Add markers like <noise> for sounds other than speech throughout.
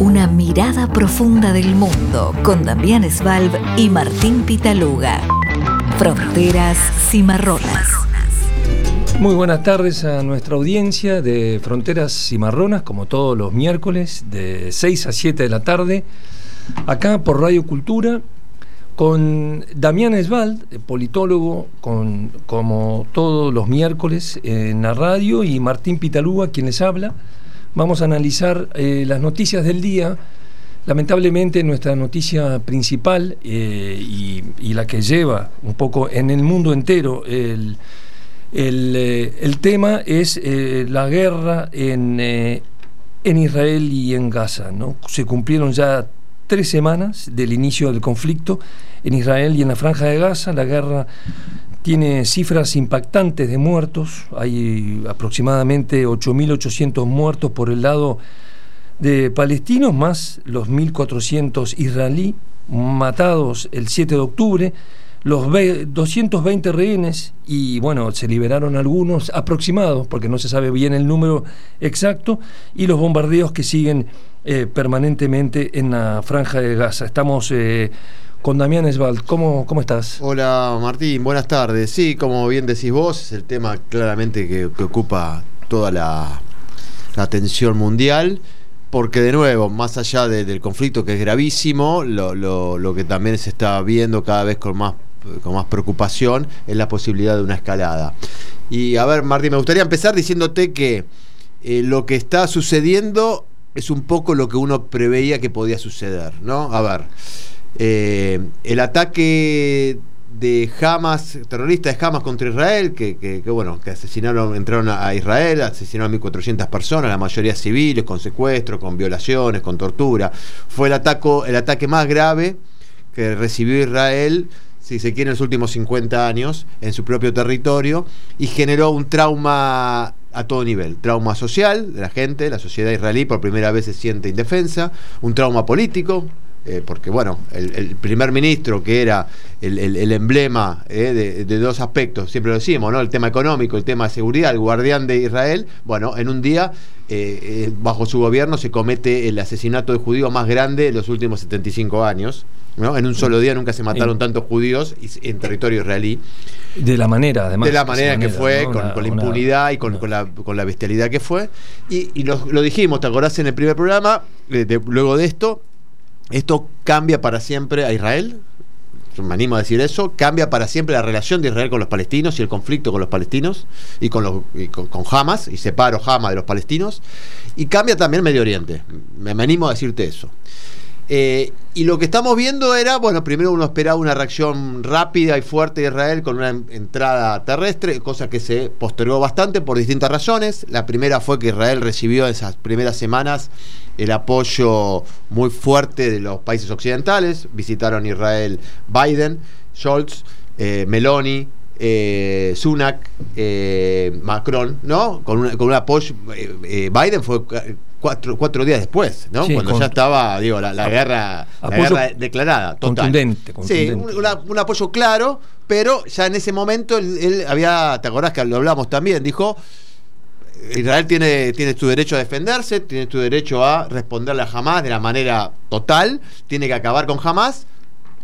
Una mirada profunda del mundo con Damián Svalb y Martín Pitaluga. Fronteras Cimarronas. Muy buenas tardes a nuestra audiencia de Fronteras Cimarronas, como todos los miércoles, de 6 a 7 de la tarde, acá por Radio Cultura, con Damián Svalb, politólogo, con, como todos los miércoles en la radio, y Martín Pitaluga, quien les habla vamos a analizar eh, las noticias del día. Lamentablemente nuestra noticia principal eh, y, la que lleva un poco en el mundo entero el, eh, tema es la guerra en, en, Israel y en Gaza. ¿no? Se cumplieron ya tres semanas del inicio del conflicto en Israel y en la franja de Gaza. La guerra tiene cifras impactantes de muertos, hay aproximadamente 8.800 muertos por el lado de palestinos, más los 1.400 israelí matados el 7 de octubre, los 220 rehenes y bueno, se liberaron algunos aproximados, porque no se sabe bien el número exacto, y los bombardeos que siguen eh, permanentemente en la franja de Gaza. Estamos... Eh, con Damián Esbald. ¿Cómo, ¿Cómo estás? Hola Martín, buenas tardes. Sí, como bien decís vos, es el tema claramente que, ocupa toda la, atención mundial porque de nuevo, más allá del conflicto que es gravísimo, lo, que también se está viendo cada vez con más, con más preocupación es la posibilidad de una escalada. Y a ver, Martín, me gustaría empezar diciéndote que eh, lo que está sucediendo es un poco lo que uno preveía que podía suceder, ¿no? A ver. Eh, el ataque de Hamas, terroristas de Hamas contra Israel, que, bueno, que asesinaron, entraron a Israel, asesinaron a 1.400 personas, la mayoría civiles, con secuestros, con violaciones, con tortura. Fue el, ataco, el ataque más grave que recibió Israel, si se quiere, en los últimos 50 años, en su propio territorio, y generó un trauma a todo nivel. Trauma social de la gente, la sociedad israelí por primera vez se siente indefensa, un trauma político, eh, porque bueno, el, primer ministro que era el, emblema eh, de, dos aspectos, siempre lo decimos, ¿no? El tema económico, el tema de seguridad, el guardián de Israel, bueno, en un día, eh, bajo su gobierno, se comete el asesinato de judíos más grande de los últimos 75 años. ¿no? En un solo día nunca se mataron tantos judíos en territorio israelí. De la manera, además. De la manera, que fue, con, la impunidad y con, la, bestialidad que fue. Y, lo, dijimos, ¿te acordás en el primer programa? luego de esto, esto cambia para siempre a Israel, me animo a decir eso, cambia para siempre la relación de Israel con los palestinos y el conflicto con los palestinos y con, los, con, Hamas, y separo Hamas de los palestinos, y cambia también Medio Oriente, me, animo a decirte eso. Eh, y lo que estamos viendo era, bueno, primero uno esperaba una reacción rápida y fuerte de Israel con una entrada terrestre, cosa que se postergó bastante por distintas razones. La primera fue que Israel recibió en esas primeras semanas el apoyo muy fuerte de los países occidentales. Visitaron Israel Biden, Scholz, eh, Meloni, eh, Sunak, Macron, ¿no? Con un apoyo. Biden fue cuatro, cuatro días después, ¿no? Cuando ya estaba, digo, la, guerra, declarada. Contundente, Sí, un, apoyo claro, pero ya en ese momento él, había, ¿te acordás que lo hablamos también? Dijo. Israel tiene, tiene su derecho a defenderse, tiene su derecho a responderle a Hamas de la manera total, tiene que acabar con Hamas,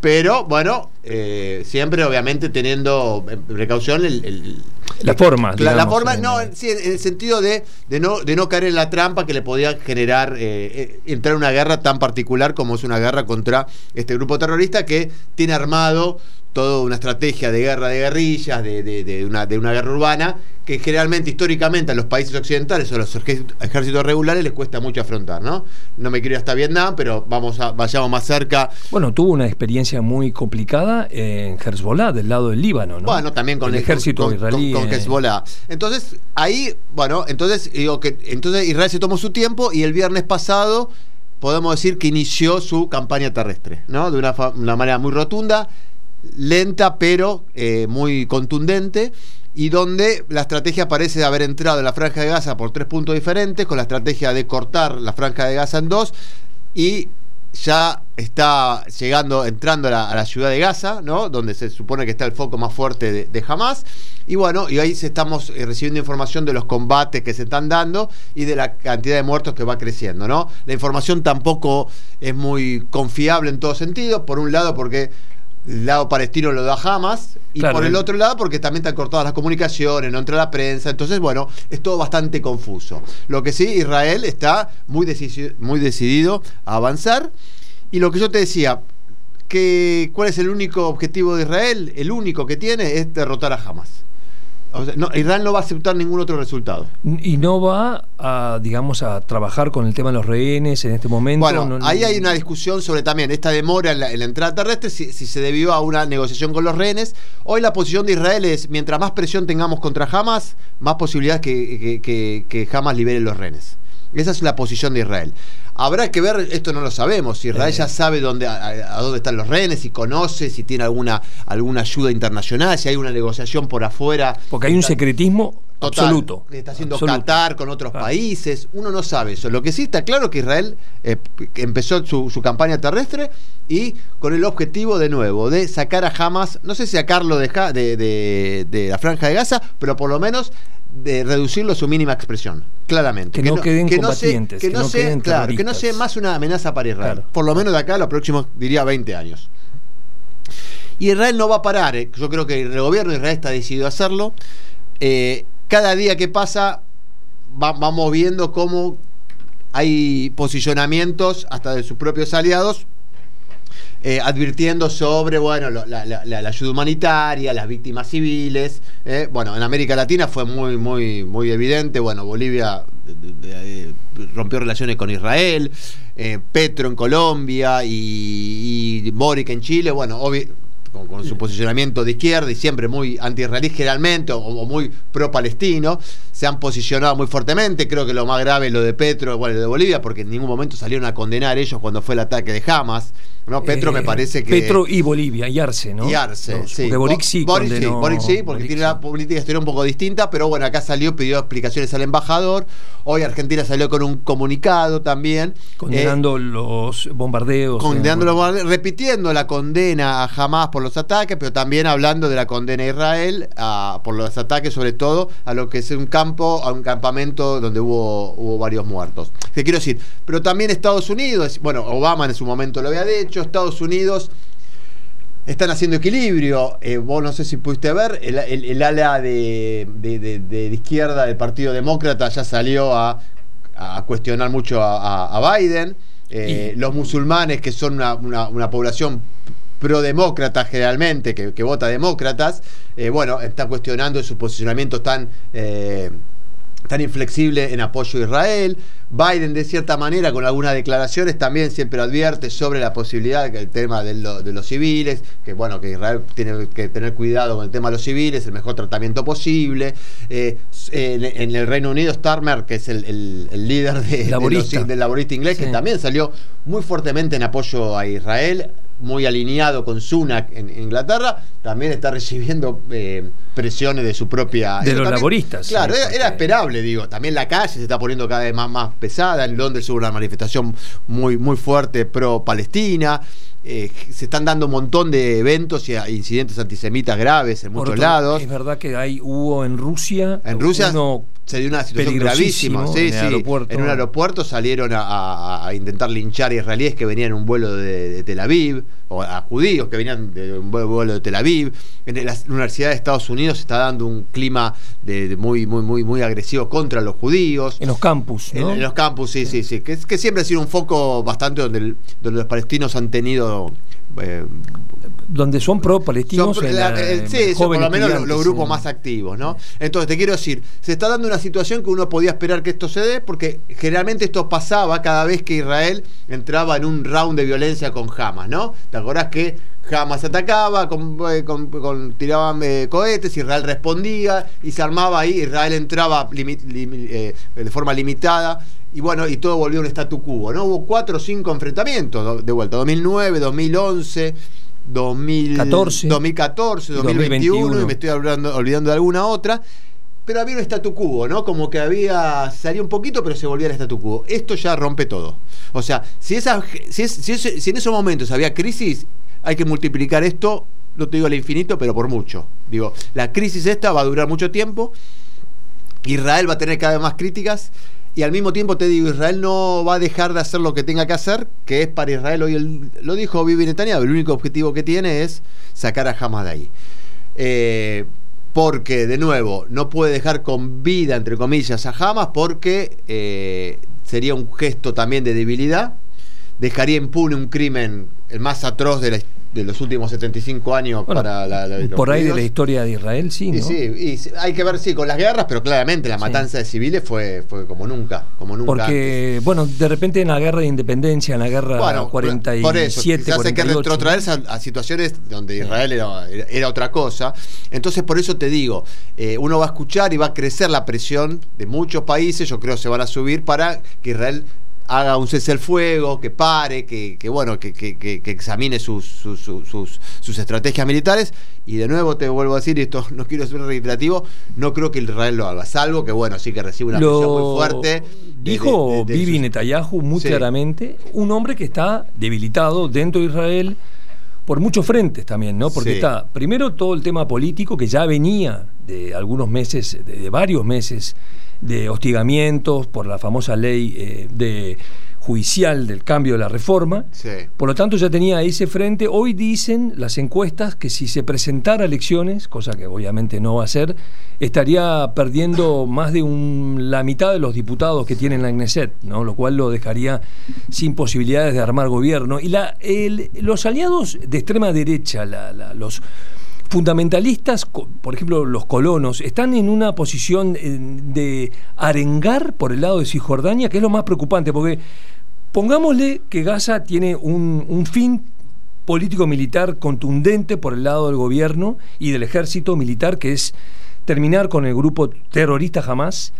pero bueno, eh, siempre obviamente teniendo precaución el, la forma. La, forma, no, sí, en el sentido de, de, no, de no caer en la trampa que le podía generar eh, eh, entrar en una guerra tan particular como es una guerra contra este grupo terrorista que tiene armado toda una estrategia de guerra de guerrillas, de, de, una, de una guerra urbana, que generalmente, históricamente, a los países occidentales o a los ejércitos regulares les cuesta mucho afrontar, ¿no? No me quiero ir hasta Vietnam, pero vamos a, vayamos más cerca. Bueno, tuvo una experiencia muy complicada en Hezbollah, del lado del Líbano, ¿no? Bueno, también con el, ejército israelí. Con, eh. Hezbollah. Entonces, ahí, bueno, entonces digo que entonces Israel se tomó su tiempo y el viernes pasado podemos decir que inició su campaña terrestre, ¿no? De una, una manera muy rotunda lenta pero eh, muy contundente y donde la estrategia parece haber entrado en la franja de Gaza por tres puntos diferentes, con la estrategia de cortar la franja de Gaza en dos y ya está llegando, entrando a la, ciudad de Gaza, ¿no? Donde se supone que está el foco más fuerte de, de Hamas. Y bueno, y ahí estamos eh, recibiendo información de los combates que se están dando y de la cantidad de muertos que va creciendo, ¿no? La información tampoco es muy confiable en todo sentido. Por un lado, porque el lado palestino lo da Hamas, y por el otro lado porque también están cortadas las comunicaciones, no entra la prensa, entonces bueno, es todo bastante confuso. Lo que sí, Israel está muy, muy decidido a avanzar, y lo que yo te decía, que, ¿cuál es el único objetivo de Israel? El único que tiene es derrotar a Hamas. Israel no va a aceptar ningún otro resultado. Y no va a, digamos, a trabajar con el tema de los rehenes en este momento. Bueno, ahí hay una discusión sobre también esta demora en la, entrada terrestre, si, se debió a una negociación con los rehenes. Hoy la posición de Israel es, mientras más presión tengamos contra Hamas, más posibilidades que, que, que Hamas libere los rehenes. Esa es la posición de Israel. Habrá que ver, esto no lo sabemos, si Israel ya sabe dónde, a, dónde están los rehenes, si conoce, si tiene alguna, alguna ayuda internacional, si hay una negociación por afuera. Porque hay un secretismo absoluto. Que está haciendo Qatar con otros países, uno no sabe eso. Lo que sí está claro que Israel eh, empezó su, campaña terrestre y con el objetivo de nuevo de sacar a Hamas, no sé si sacarlo de, de, de la franja de Gaza, pero por lo menos de reducirlo a su mínima expresión, claramente. Que, no, queden combatientes, que, no, sea, claro, que no sea más una amenaza para Israel. Por lo menos de acá a los próximos, diría, 20 años. Y Israel no va a parar, eh. yo creo que el gobierno de Israel está decidido a hacerlo. Eh, cada día que pasa vamos viendo cómo hay posicionamientos hasta de sus propios aliados eh, advirtiendo sobre bueno, la, ayuda humanitaria, las víctimas civiles. Eh. Bueno, en América Latina fue muy, muy, muy evidente. Bueno, Bolivia rompió relaciones con Israel, eh, Petro en Colombia y, Boric en Chile. Bueno, con, su posicionamiento de izquierda y siempre muy anti-israelí generalmente o, muy pro-palestino, se han posicionado muy fuertemente. Creo que lo más grave es lo de Petro, bueno, lo de Bolivia, porque en ningún momento salieron a condenar ellos cuando fue el ataque de Hamas. No, Petro me eh, parece que. Petro y Bolivia, y Arce, ¿no? Y Arce, sí. Porque Boric sí. Boric sí, Boric sí, porque tiene una política exterior un poco distinta, pero bueno, acá salió, pidió explicaciones al embajador. Hoy Argentina salió con un comunicado también. Condenando eh, los bombardeos. Condenando los bombardeos, repitiendo la condena a Hamas por los ataques, pero también hablando de la condena a Israel por los ataques, sobre todo a lo que es un campo, a un campamento donde hubo, hubo varios muertos. ¿Qué quiero decir? Pero también Estados Unidos, bueno, Obama en su momento lo había dicho Estados Unidos están haciendo equilibrio. Eh, vos no sé si pudiste ver, el, ala de, izquierda del Partido Demócrata ya salió a, cuestionar mucho a, Biden. Eh, los musulmanes, que son una, población pro-demócrata generalmente, que, vota demócratas, eh, bueno, está cuestionando su posicionamiento tan tan inflexible en apoyo a Israel. Biden, de cierta manera, con algunas declaraciones, también siempre advierte sobre la posibilidad que el tema de, los civiles, que bueno, que Israel tiene que tener cuidado con el tema de los civiles, el mejor tratamiento posible. Eh, en, el Reino Unido, Starmer, que es el, líder de, del laborista inglés, que también salió muy fuertemente en apoyo a Israel, muy alineado con Sunak en, Inglaterra, también está recibiendo eh, presiones de su propia... De los laboristas. Claro, era, esperable, digo. También la calle se está poniendo cada vez más, más pesada. En Londres hubo una manifestación muy, muy fuerte pro-Palestina. Eh, se están dando un montón de eventos y incidentes antisemitas graves en muchos lados. Es verdad que hay, hubo en Rusia... En Rusia se dio una situación gravísima. Sí, en, sí. en un aeropuerto salieron a, intentar linchar a israelíes que venían en un vuelo de, Tel Aviv, o a judíos que venían de un vuelo de Tel Aviv. En la Universidad de Estados Unidos se está dando un clima de, muy, muy, muy, muy agresivo contra los judíos. En los campus, ¿no? en, los campus, sí, sí, sí. Que, que, siempre ha sido un foco bastante donde, donde los palestinos han tenido eh, donde son pro-palestinos. Eh, sí, por lo menos los, grupos más activos, ¿no? Entonces, te quiero decir, se está dando una situación que uno podía esperar que esto se dé, porque generalmente esto pasaba cada vez que Israel entraba en un round de violencia con Hamas, ¿no? ¿Te acordás que Hamas atacaba, con, eh, tiraban cohetes, Israel respondía y se armaba ahí, Israel entraba de forma limitada y bueno, y todo volvió a un statu quo, ¿no? Hubo cuatro o cinco enfrentamientos de vuelta, 2009, 2011, 2014, 2014 2021, y me estoy olvidando de alguna otra. pero había un statu quo, ¿no? Como que había, salía un poquito, pero se volvía al statu quo. Esto ya rompe todo. O sea, si, esa, si, si, en esos momentos había crisis, hay que multiplicar esto, no te digo al infinito, pero por mucho. Digo, la crisis esta va a durar mucho tiempo, Israel va a tener cada vez más críticas, y al mismo tiempo te digo, Israel no va a dejar de hacer lo que tenga que hacer, que es para Israel hoy, lo dijo Bibi Netanyahu, el único objetivo que tiene es sacar a Hamas de ahí. Eh, porque, de nuevo, no puede dejar con vida, entre comillas, a Hamas, porque eh, sería un gesto también de debilidad, dejaría impune un crimen el más atroz de la los últimos 75 años para la, Por ahí de la historia de Israel, sí, ¿no? sí, y hay que ver, sí, con las guerras, pero claramente la matanza de civiles fue, fue como nunca, como nunca Porque, bueno, de repente en la guerra de independencia, en la guerra bueno, 47, por eso, quizás hay que retrotraerse a, situaciones donde Israel era, otra cosa. Entonces, por eso te digo, eh, uno va a escuchar y va a crecer la presión de muchos países, yo creo que se van a subir para que Israel haga un cese al fuego, que pare, que, bueno, que, que, examine sus, sus, sus, estrategias militares. Y de nuevo te vuelvo a decir, esto <laughs> no quiero ser reiterativo, no creo que Israel lo haga, salvo que bueno, sí que recibe una presión muy fuerte. Dijo Bibi Netanyahu muy claramente, un hombre que está debilitado dentro de Israel por muchos frentes también, ¿no? Porque está, primero, todo el tema político que ya venía de algunos meses, de varios meses de hostigamientos por la famosa ley eh, de judicial del cambio de la reforma. Por lo tanto, ya tenía ese frente. Hoy dicen las encuestas que si se presentara elecciones, cosa que obviamente no va a ser, estaría perdiendo más de un, la mitad de los diputados que tiene la Knesset, ¿no? lo cual lo dejaría sin posibilidades de armar gobierno. Y la, los aliados de extrema derecha, los fundamentalistas, por ejemplo los colonos, están en una posición eh, de arengar por el lado de Cisjordania, que es lo más preocupante, porque pongámosle que Gaza tiene un, fin político-militar contundente por el lado del gobierno y del ejército militar, que es terminar con el grupo terrorista jamás,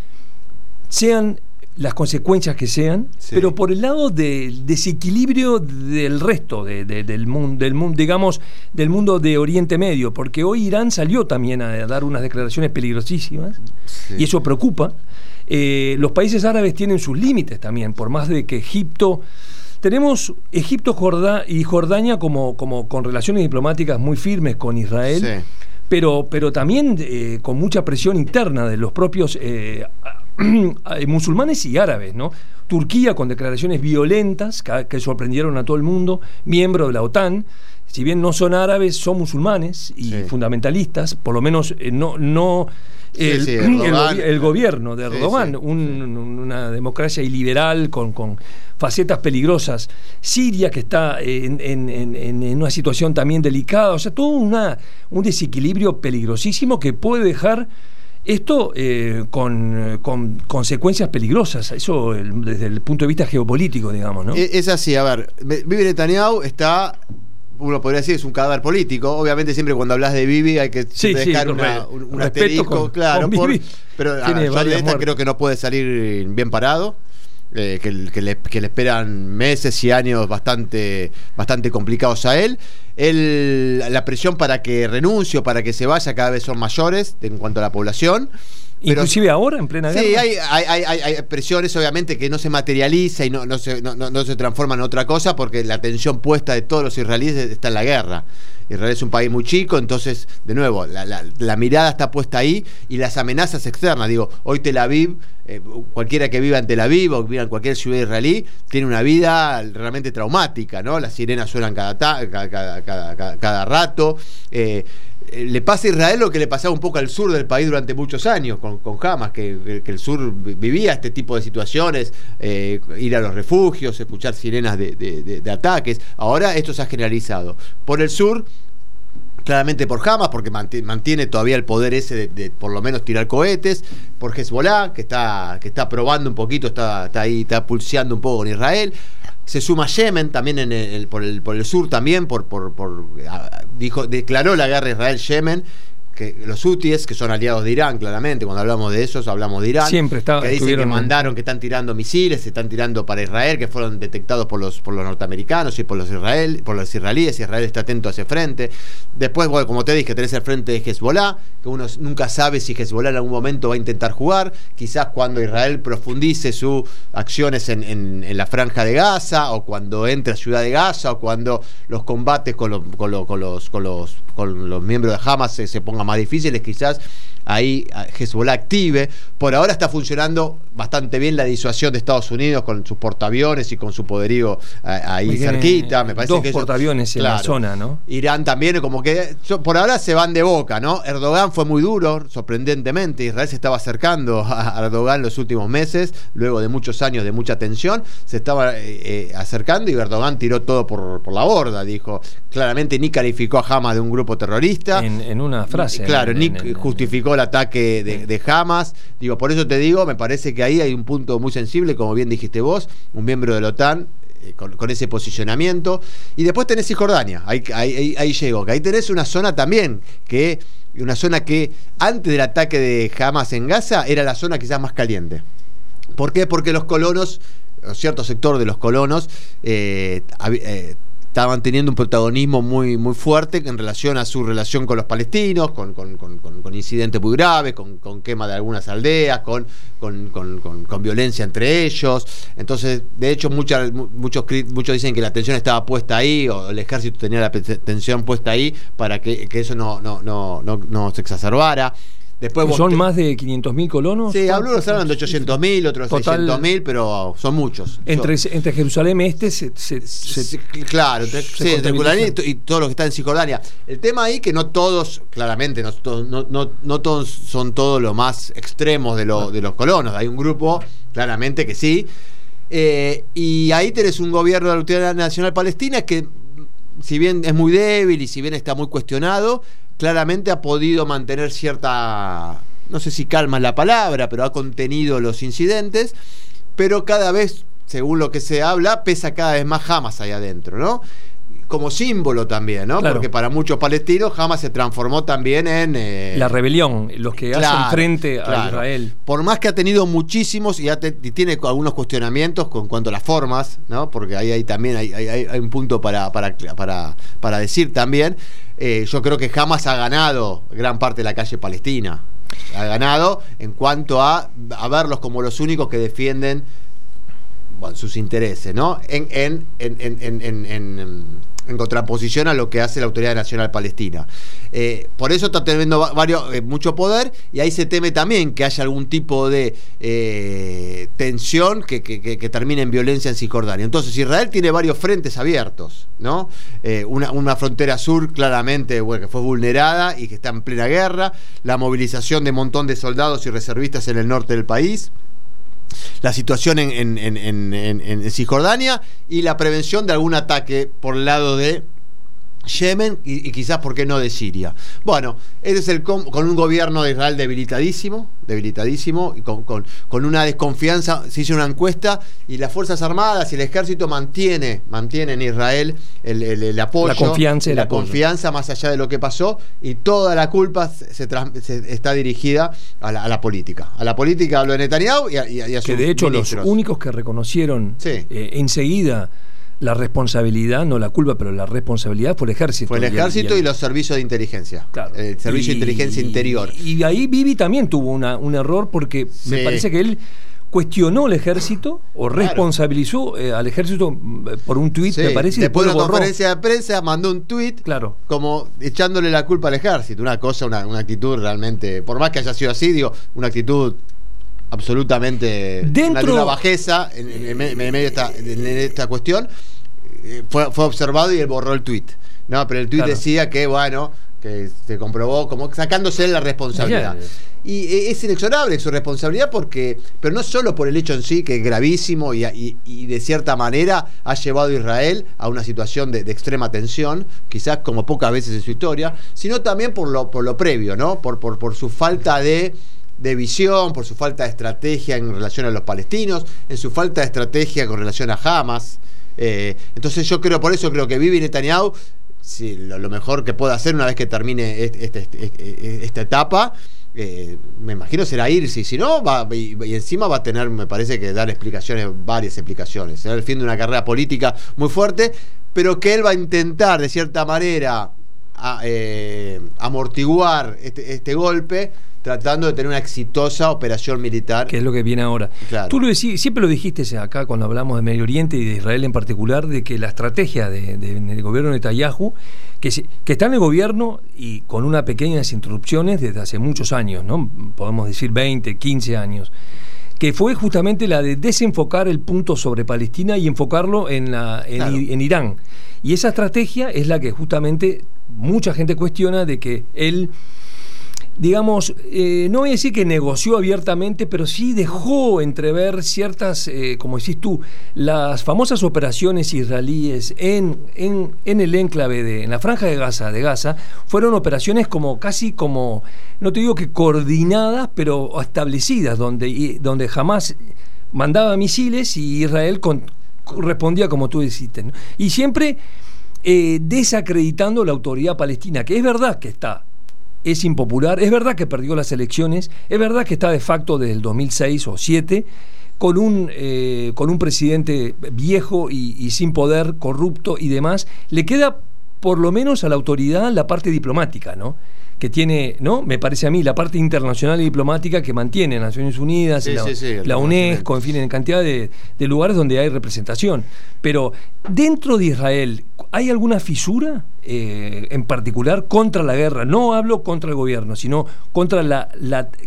sean las consecuencias que sean, pero por el lado del desequilibrio del resto del mundo, del mundo, digamos, del mundo de Oriente Medio, porque hoy Irán salió también a dar unas declaraciones peligrosísimas y eso preocupa. Eh, los países árabes tienen sus límites también, por más de que Egipto tenemos Egipto y Jordania como, como con relaciones diplomáticas muy firmes con Israel, pero, pero también eh, con mucha presión interna de los propios eh, <clears throat> musulmanes y árabes, ¿no? Turquía con declaraciones violentas que, sorprendieron a todo el mundo, miembro de la OTAN, si bien no son árabes, son musulmanes y fundamentalistas, por lo menos eh, no, no el, gobierno de Erdogan, una democracia iliberal con, con, facetas peligrosas. Siria, que está en, en, una situación también delicada, o sea, todo una, un desequilibrio peligrosísimo que puede dejar esto eh, con, consecuencias peligrosas, eso desde el punto de vista geopolítico, digamos, ¿no? Es, así, a ver, Bibi Netanyahu está uno podría decir es un cadáver político. Obviamente siempre cuando hablas de Bibi hay que dejar un, asterisco, claro, pero creo que no puede salir bien parado. Eh, que, le, esperan meses y años bastante, bastante complicados a él. él. La presión para que renuncie o para que se vaya cada vez son mayores en cuanto a la población. Inclusive ahora, en plena guerra. Sí, hay, hay, presiones obviamente que no se materializa y no, no, se, no, no, se transforma en otra cosa porque la atención puesta de todos los israelíes está en la guerra. Israel es un país muy chico, entonces, de nuevo, la, mirada está puesta ahí y las amenazas externas. Digo, hoy Tel Aviv, eh, cualquiera que viva en Tel Aviv o viva en cualquier ciudad israelí, tiene una vida realmente traumática, ¿no? Las sirenas suenan cada, cada, cada, cada, rato. Eh, eh, le pasa a Israel lo que le pasaba un poco al sur del país durante muchos años, con, con Hamas, que, el sur vivía este tipo de situaciones, ir a los refugios, escuchar sirenas de, de, ataques. Ahora esto se ha generalizado. Por el sur claramente por Hamas, porque mantiene todavía el poder ese de, por lo menos tirar cohetes, por Hezbollah, que está, que está probando un poquito, está, está ahí, está pulseando un poco con Israel. Se suma Yemen también en el, por, el, por el sur también, por, por, por dijo, declaró la guerra Israel-Yemen que los hutíes, que son aliados de Irán, claramente, cuando hablamos de esos, hablamos de Irán. Siempre está, Que dicen que mandaron, que están tirando misiles, se están tirando para Israel, que fueron detectados por los, por los norteamericanos y por los, israel, por los israelíes. Israel está atento a ese frente. Después, bueno, como te dije, tenés el frente de Hezbollah, que uno nunca sabe si Hezbollah en algún momento va a intentar jugar. Quizás cuando Israel profundice sus acciones en, en, la franja de Gaza, o cuando entre a Ciudad de Gaza, o cuando los combates con, con, con los, con, los, con los miembros de Hamas se, se pongan más difíciles, quizás ahí Hezbollah active. Por ahora está funcionando bastante bien la disuasión de Estados Unidos con sus portaaviones y con su poderío ahí cerquita. Me parece dos portaaviones en la zona, ¿no? Irán también, como que por ahora se van de boca, ¿no? Erdogan fue muy duro, sorprendentemente. Israel se estaba acercando <laughs> a Erdogan los últimos meses, luego de muchos años de mucha tensión, se estaba eh, eh, acercando y Erdogan tiró todo por, por, la borda. Dijo claramente ni calificó a Hamas de un grupo terrorista. En, una frase. Claro, ni justificó el ataque de, Hamas. Digo, por eso te digo, me parece que ahí hay un punto muy sensible, como bien dijiste vos, un miembro de la OTAN eh, con, ese posicionamiento. Y después tenés Cisjordania, ahí, ahí, ahí, llegó, que ahí tenés una zona también, que una zona que antes del ataque de Hamas en Gaza era la zona quizás más caliente. ¿Por qué? Porque los colonos, cierto sector de los colonos, eh, eh, estaban teniendo un protagonismo muy, muy fuerte en relación a su relación con los palestinos, con, incidentes muy graves, con, quema de algunas aldeas, con, con, violencia entre ellos. Entonces, de hecho, muchos, muchos dicen que la atención estaba puesta ahí, o el ejército tenía la atención puesta ahí para que, eso no, no, no, no, no se exacerbara. ¿Son más de 500.000 colonos? Sí, algunos hablan de 800.000, otros de 600.000, pero son muchos. Entre, entre Jerusalén Este se, Claro, entre, Jerusalén y, todos los que están en Cisjordania. El tema ahí que no todos, claramente, no, no, no, todos son todos los más extremos de, de los colonos. Hay un grupo, claramente, que sí. Eh, y ahí tenés un gobierno de la Autoridad Nacional Palestina que, si bien es muy débil y si bien está muy cuestionado, claramente ha podido mantener cierta, no sé si calma es la palabra, pero ha contenido los incidentes, pero cada vez, según lo que se habla, pesa cada vez más jamás ahí adentro, ¿no? Como símbolo también, ¿no? Porque para muchos palestinos jamás se transformó también en... Eh, la rebelión, los que hacen frente a Israel. Por más que ha tenido muchísimos y, tiene algunos cuestionamientos con cuanto a las formas, ¿no? Porque ahí, también hay, un punto para, para, para, decir también. Eh, yo creo que jamás ha ganado gran parte de la calle palestina. Ha ganado en cuanto a, a verlos como los únicos que defienden sus intereses, ¿no? en, en, en en contraposición a lo que hace la Autoridad Nacional Palestina. Eh, por eso está teniendo varios, eh, mucho poder y ahí se teme también que haya algún tipo de eh, tensión que, termine en violencia en Cisjordania. Entonces Israel tiene varios frentes abiertos, ¿no? Una, una, frontera sur claramente que fue vulnerada y que está en plena guerra, la movilización de un montón de soldados y reservistas en el norte del país la situación en, en, Cisjordania y la prevención de algún ataque por el lado de Yemen y, quizás, ¿por qué no?, de Siria. Bueno, ese es el con, un gobierno de Israel debilitadísimo, debilitadísimo, y con, con, una desconfianza. Se hizo una encuesta y las Fuerzas Armadas y el Ejército mantiene, mantiene en Israel el, apoyo, la confianza, la confianza más allá de lo que pasó, y toda la culpa se, está dirigida a la, política. A la política hablo de Netanyahu y a, y Que de hecho los únicos que reconocieron eh, enseguida la responsabilidad, no la culpa, pero la responsabilidad fue el ejército. Fue el ejército y, los servicios de inteligencia. Claro. El servicio de inteligencia interior. Y, ahí Vivi también tuvo un error porque me parece que él cuestionó el ejército o responsabilizó eh, al ejército mm, por un tuit, me parece. Después, de una conferencia de prensa mandó un tuit claro. como echándole la culpa al ejército. Una cosa, una, una actitud realmente, por más que haya sido así, digo, una actitud absolutamente Dentro, una, bajeza en, medio de esta, en esta cuestión. Eh, fue, fue, observado y él borró el tweet. No, pero el tweet decía que, bueno, que se comprobó como sacándose la responsabilidad. Y eh, es inexorable su responsabilidad porque, pero no solo por el hecho en sí, que es gravísimo y, y, de cierta manera ha llevado a Israel a una situación de, extrema tensión, quizás como pocas veces en su historia, sino también por lo, por lo previo, ¿no? Por, por, por su falta de de visión, por su falta de estrategia en relación a los palestinos, en su falta de estrategia con relación a Hamas. Eh, entonces yo creo, por eso creo que Bibi Netanyahu si lo, mejor que pueda hacer una vez que termine este, este, este, esta etapa, eh, me imagino será irse. Si no, va, y, encima va a tener, me parece que dar explicaciones, varias explicaciones. Será el fin de una carrera política muy fuerte, pero que él va a intentar, de cierta manera, eh, amortiguar este, este golpe tratando de tener una exitosa operación militar. Que es lo que viene ahora. Tú lo decís, siempre lo dijiste acá cuando hablamos de Medio Oriente y de Israel en particular, de que la estrategia del gobierno de Netanyahu, que, que está en el gobierno y con unas pequeñas interrupciones desde hace muchos años, ¿no? podemos decir 20, 15 años, que fue justamente la de desenfocar el punto sobre Palestina y enfocarlo en, la, en Irán. Y esa estrategia es la que justamente mucha gente cuestiona de que él digamos, eh, no voy a decir que negoció abiertamente, pero sí dejó entrever ciertas, eh, como decís tú, las famosas operaciones israelíes en, en, el enclave de, en la franja de Gaza, de Gaza, fueron operaciones como casi como, no te digo que coordinadas, pero establecidas, donde, donde jamás mandaba misiles y Israel respondía como tú dijiste. Y siempre eh, desacreditando la autoridad palestina, que es verdad que está es impopular, es verdad que perdió las elecciones, es verdad que está de facto desde el 2006 o 2007 con un, eh, con un presidente viejo y, sin poder, corrupto y demás, le queda por lo menos a la autoridad la parte diplomática, ¿no? que tiene, ¿no? Me parece a mí, la parte internacional y diplomática que mantiene Naciones Unidas, la, UNESCO, en fin, en cantidad de, lugares donde hay representación. Pero dentro de Israel, ¿hay alguna fisura eh, en particular contra la guerra? No hablo contra el gobierno, sino contra la,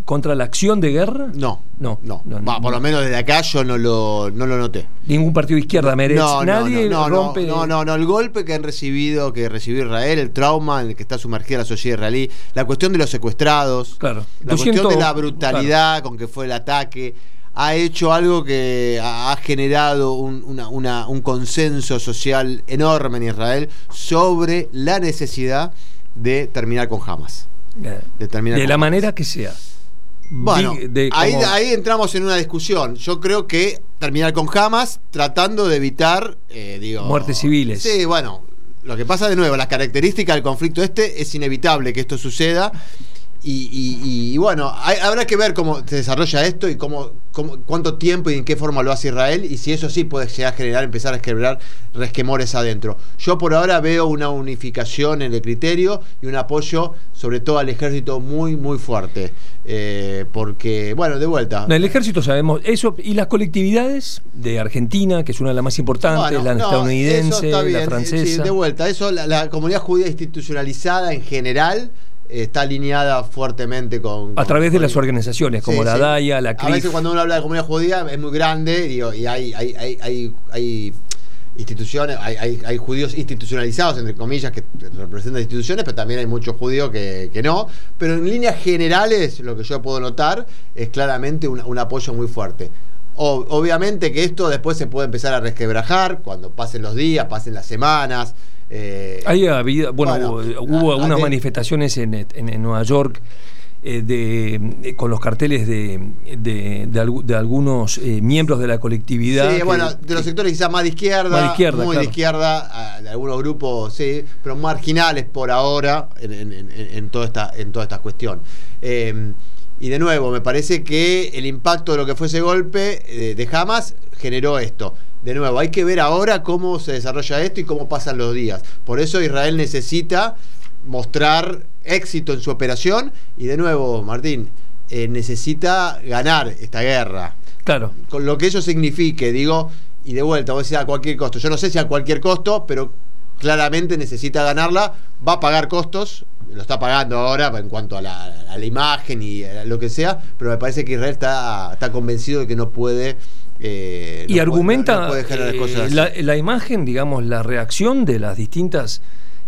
contra la acción de guerra. No, no, no. por lo menos desde acá yo no lo, no lo noté. Ningún partido de izquierda merece. No, Nadie no, rompe. No, no, no, el golpe que han recibido, que recibió Israel, el trauma en el que está sumergida la sociedad israelí, la cuestión de los secuestrados, claro. la cuestión de la brutalidad con que fue el ataque, ha hecho algo que ha generado un, un consenso social enorme en Israel sobre la necesidad de terminar con Hamas. De, terminar de la manera que sea. Bueno, ahí, ahí, entramos en una discusión. Yo creo que terminar con Hamas tratando de evitar, eh, digo... Muertes civiles. Sí, bueno, lo que pasa de nuevo, las características del conflicto este es inevitable que esto suceda. Y, bueno, habrá que ver cómo se desarrolla esto y cómo, cuánto tiempo y en qué forma lo hace Israel y si eso sí puede llegar a generar, empezar a generar resquemores adentro. Yo por ahora veo una unificación en el criterio y un apoyo sobre todo al ejército muy, muy fuerte. Eh, porque, bueno, de vuelta. el ejército sabemos eso y las colectividades de Argentina, que es una de las más importantes, la estadounidense, la francesa. Sí, de vuelta, eso, la comunidad judía institucionalizada en general está alineada fuertemente con... a través de las organizaciones, como la DAIA, la CRIF. A veces cuando uno habla de comunidad judía es muy grande y hay, hay, hay, instituciones, hay, judíos institucionalizados, entre comillas, que representan instituciones, pero también hay muchos judíos que, no. Pero en líneas generales, lo que yo puedo notar es claramente un, apoyo muy fuerte. obviamente que esto después se puede empezar a resquebrajar cuando pasen los días, pasen las semanas. Eh, bueno, hubo algunas manifestaciones en, Nueva York eh, de, con los carteles de, de, algunos eh, miembros de la colectividad. Sí, bueno, de los sectores quizás más de izquierda, muy de izquierda, de algunos grupos, sí, pero marginales por ahora en, toda, esta, en toda esta cuestión. y de nuevo, me parece que el impacto de lo que fue ese golpe de Hamas generó esto de nuevo, hay que ver ahora cómo se desarrolla esto y cómo pasan los días. Por eso Israel necesita mostrar éxito en su operación y de nuevo, Martín, eh, necesita ganar esta guerra. Claro. Con lo que eso signifique, digo, y de vuelta, voy a decir a cualquier costo. Yo no sé si a cualquier costo, pero claramente necesita ganarla, va a pagar costos, lo está pagando ahora en cuanto a la, imagen y lo que sea, pero me parece que Israel está, está convencido de que no puede eh, y argumenta eh, la, imagen, digamos, la reacción de las distintas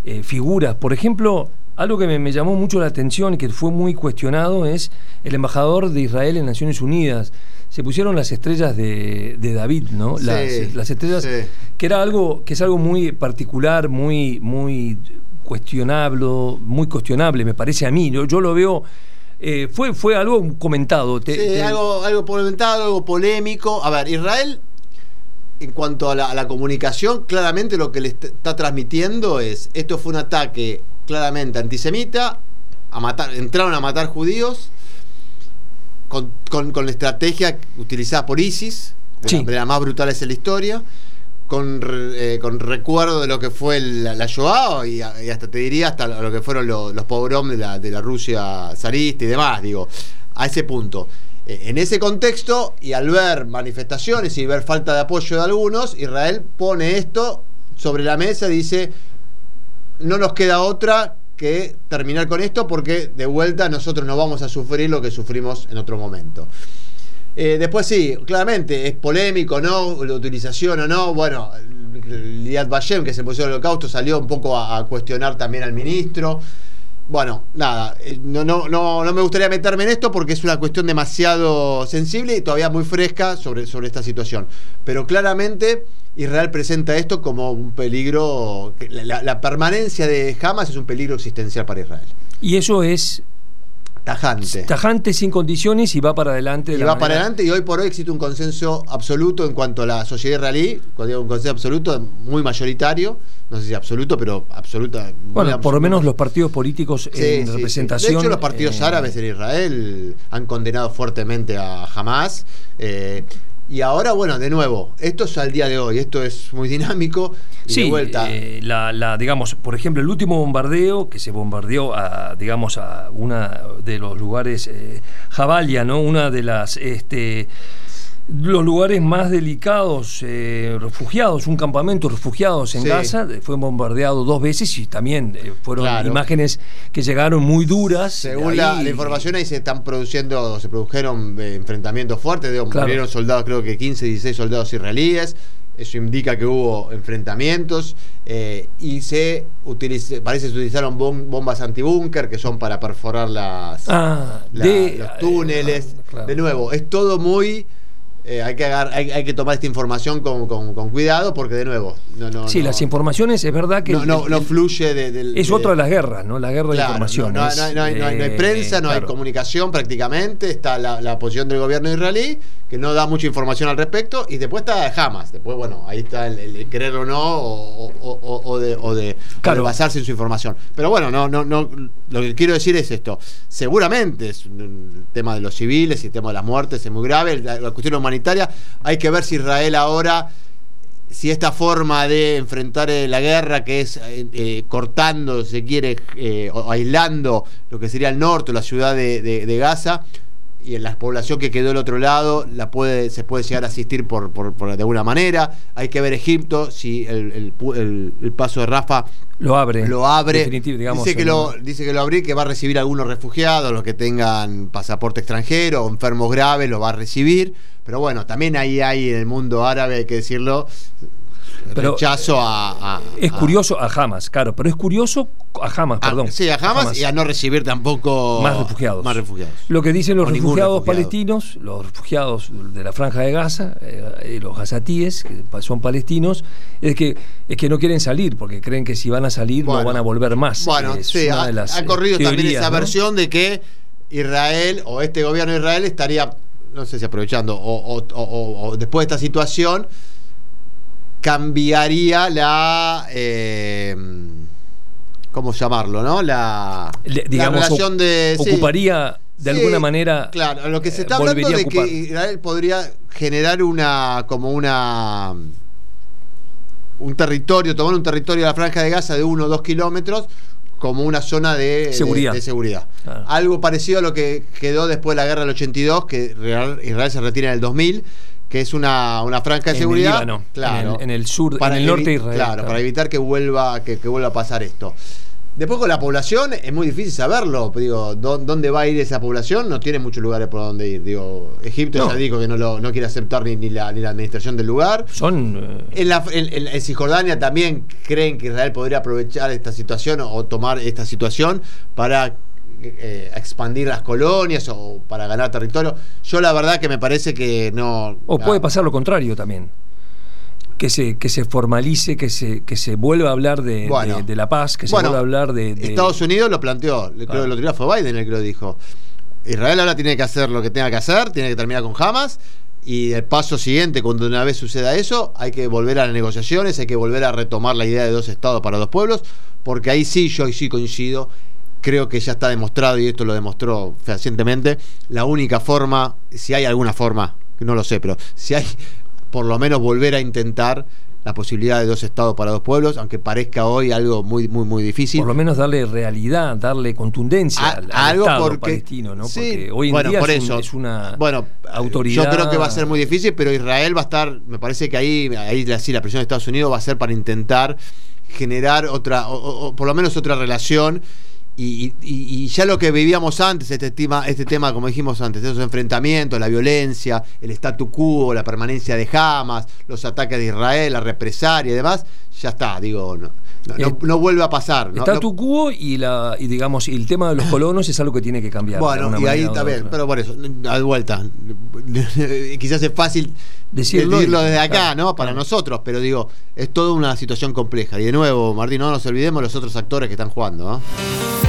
eh, figuras. Por ejemplo, algo que me, llamó mucho la atención y que fue muy cuestionado es el embajador de Israel en Naciones Unidas. Se pusieron las estrellas de, David, ¿no? las, estrellas, que era algo, que es algo muy particular, muy, muy cuestionable, muy cuestionable, me parece a mí. yo lo veo eh, fue, fue algo comentado. sí, Algo, algo comentado, algo polémico. A ver, Israel en cuanto a la, a la comunicación, claramente lo que le est- está transmitiendo es, esto fue un ataque claramente antisemita, a matar, entraron a matar judíos con, con- con la estrategia utilizada por ISIS, de, Sí. la, más brutales en la historia, con, eh, con recuerdo de lo que fue la, la Shoah y, hasta te diría hasta lo que fueron lo- los pogroms de la, de la Rusia zarista y demás, digo, a ese punto. Eh, En ese contexto, y al ver manifestaciones y ver falta de apoyo de algunos, Israel pone esto sobre la mesa y dice, no nos queda otra que terminar con esto porque de vuelta nosotros no vamos a sufrir lo que sufrimos en otro momento. Eh, después sí, claramente es polémico, ¿no? La utilización o no. Bueno, Liad Bayem, que se puso el holocausto, salió un poco a, cuestionar también al ministro. Bueno, nada, eh, no, no, no, no me gustaría meterme en esto porque es una cuestión demasiado sensible y todavía muy fresca sobre, sobre esta situación. Pero claramente Israel presenta esto como un peligro, la permanencia de Hamas es un peligro existencial para Israel. Y eso es Tajante. tajante, sin condiciones y va para adelante. de Y la va para adelante y hoy por hoy existe un consenso absoluto en cuanto a la sociedad israelí, cuando digo un consenso absoluto, muy mayoritario, no sé si absoluto, pero absoluta. Bueno, por lo menos los partidos políticos Sí, en sí, sí. representación. De hecho, los partidos eh, árabes en Israel han condenado fuertemente a Hamas. eh, y ahora, bueno, de nuevo, esto es al día de hoy, esto es muy dinámico. Y Sí, de vuelta. eh, la, la, digamos, por ejemplo, el último bombardeo que se bombardeó a, digamos, a una de los lugares, eh, Jabalia, ¿no? Una de las, este, los lugares más delicados, eh, refugiados, un campamento refugiados en Sí. Gaza, fue bombardeado dos veces y también eh, fueron Claro. imágenes que llegaron muy duras. Según la, información, ahí se están produciendo, se produjeron eh, enfrentamientos fuertes. Claro. Murieron soldados, creo que 15, 16 soldados israelíes. Eso indica que hubo enfrentamientos. eh, y se utilice- parece que se utilizaron bom- bombas antibúnker que son para perforar las, Ah, la- de- los túneles. ah, claro. De nuevo, es todo muy. Eh, hay, que agar- hay, hay que tomar esta información con, con- con cuidado porque, de nuevo, no, no, Sí, no- las informaciones, es verdad que. no, el- fluye de, Es otra de las guerras, ¿no? La guerra de información. No, hay- no eh, prensa, no hay comunicación prácticamente. Está la, la posición del gobierno israelí, que no da mucha información al respecto. Y después está Hamas. Después, bueno, ahí está el, el querer o no, o, o- o- o de, o de- o Claro. de basarse en su información. Pero bueno, no, no, no. Lo que quiero decir es esto. Seguramente es un- el tema de los civiles y el tema de las muertes es muy grave. La, la cuestión humanitaria. Hay que ver si Israel ahora si esta forma de enfrentar eh, la guerra, que es eh, eh, cortando, se quiere, eh, o aislando lo que sería el norte, la ciudad de Gaza, y en la población que quedó del otro lado, la puede, se puede llegar a asistir por, por- por- de alguna manera. Hay que ver Egipto, si el, el el- el paso de Rafa Lo abre. lo abre. Digamos, dice, que lo, dice que lo abre y que va a recibir algunos refugiados, los que tengan pasaporte extranjero enfermos graves, lo va a recibir. Pero bueno, también ahí hay en el mundo árabe, hay que decirlo, Pero, rechazo a, a- Es curioso a Hamas, claro, pero es curioso a Hamas, a- perdón. sí, a Hamas, y a no recibir tampoco Más refugiados. Más refugiados. Lo que dicen los refugiados refugiado. palestinos, los refugiados de la franja de Gaza, eh, y los gazatíes, que son palestinos, es que, es que no quieren salir, porque creen que si van a salir no van a volver más. Bueno, Es sí, una ha, de las, ha eh, corrido también esa ¿no? versión de que Israel o este gobierno de Israel estaría, no sé si aprovechando, o, o- o- o después de esta situación, cambiaría la. eh, ¿Cómo llamarlo, no? La, Le- la digamos, relación de. sí. Ocuparía de Sí, alguna manera. Claro, lo que se eh, está hablando de que. Israel podría generar una. como una. un territorio, tomar un territorio de la franja de Gaza de uno o dos kilómetros como una zona de Seguridad. de seguridad. Claro. Algo parecido a lo que quedó después de la guerra del 82, que Israel, Israel se retira en el 2000, que es una, una franja de En el seguridad. Líbano, claro, en el- en el sur- en el norte de Israel, Claro, claro. para evitar que vuelva, que, que vuelva a pasar esto. Después con la población es muy difícil saberlo. Digo, ¿dó- ¿dónde va a ir esa población? No tiene muchos lugares por donde ir. Digo, Egipto No. ya dijo que no, lo, no quiere aceptar ni, ni la, ni la administración del lugar. Son. eh, En, la, en, en- en Cisjordania también creen que Israel podría aprovechar esta situación o, o tomar esta situación para eh, expandir las colonias o para ganar territorio. Yo la verdad que me parece que no... O puede pasar lo contrario también. Que se, que se formalice, que se, que se vuelva a hablar de, Bueno. de- de la paz, que se Bueno, vuelva a hablar de. de- Estados Unidos lo planteó, creo Claro. que el otro día fue Biden el que lo dijo. Israel ahora tiene que hacer lo que tenga que hacer, tiene que terminar con Hamas Y el paso siguiente, cuando una vez suceda eso, hay que volver a las negociaciones, hay que volver a retomar la idea de dos estados para dos pueblos, porque ahí sí, yo sí coincido, creo que ya está demostrado, y esto lo demostró fehacientemente, la única forma, si hay alguna forma, no lo sé, pero si hay por lo menos volver a intentar la posibilidad de dos estados para dos pueblos, aunque parezca hoy algo muy muy muy difícil. Por lo menos darle realidad, darle contundencia al, algo Estado porque, palestino, ¿no? Sí, porque hoy en bueno, día por es, eso, un- es una bueno, autoridad. Yo creo que va a ser muy difícil, pero Israel va a estar, me parece que ahí, ahí la- sí, la presión de Estados Unidos va a ser para intentar generar otra, o por lo menos otra relación. Y, y- y ya lo que vivíamos antes, este tema, este tema, como dijimos antes, esos enfrentamientos, la violencia, el statu quo, la permanencia de Hamas, los ataques de Israel, la represalia y demás, ya está, digo, no, no, Eh, vuelve a pasar. ¿no? Está No- tu cubo y la y digamos y el tema de los <laughs> colonos es algo que tiene que cambiar. Bueno, y ahí otra. pero por eso, a vuelta. <laughs> Quizás es fácil Decirlo desde acá, claro, ¿no? Para claro. nosotros, pero digo, es toda una situación compleja. Y de nuevo, Martín, no nos olvidemos los otros actores que están jugando, ¿no?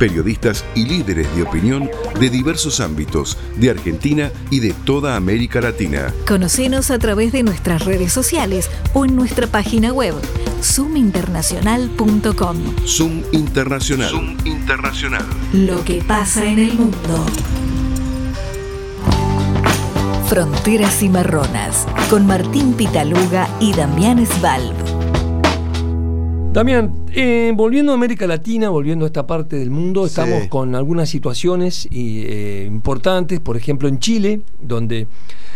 periodistas y líderes de opinión de diversos ámbitos, de Argentina y de toda América Latina. Conocenos a través de nuestras redes sociales o en nuestra página web zoominternacional.com. Zoom Internacional. Zoom Internacional. Lo que pasa en el mundo. Fronteras Cimarronas, con Martín Pitaluga y Damián Svalb. Damián, eh, volviendo a América Latina, volviendo a esta parte del mundo, Sí. estamos con algunas situaciones y, eh, importantes, por ejemplo en Chile, donde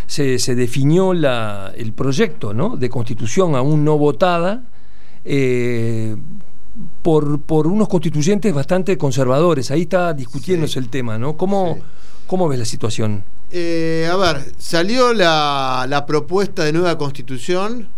se, se definió la- el proyecto ¿no? de constitución aún no votada eh, por, por unos constituyentes bastante conservadores. Ahí está discutiéndose Sí. el tema, ¿no? ¿Cómo, Sí. ¿Cómo ves la situación? A ver, salió la, la propuesta de nueva constitución,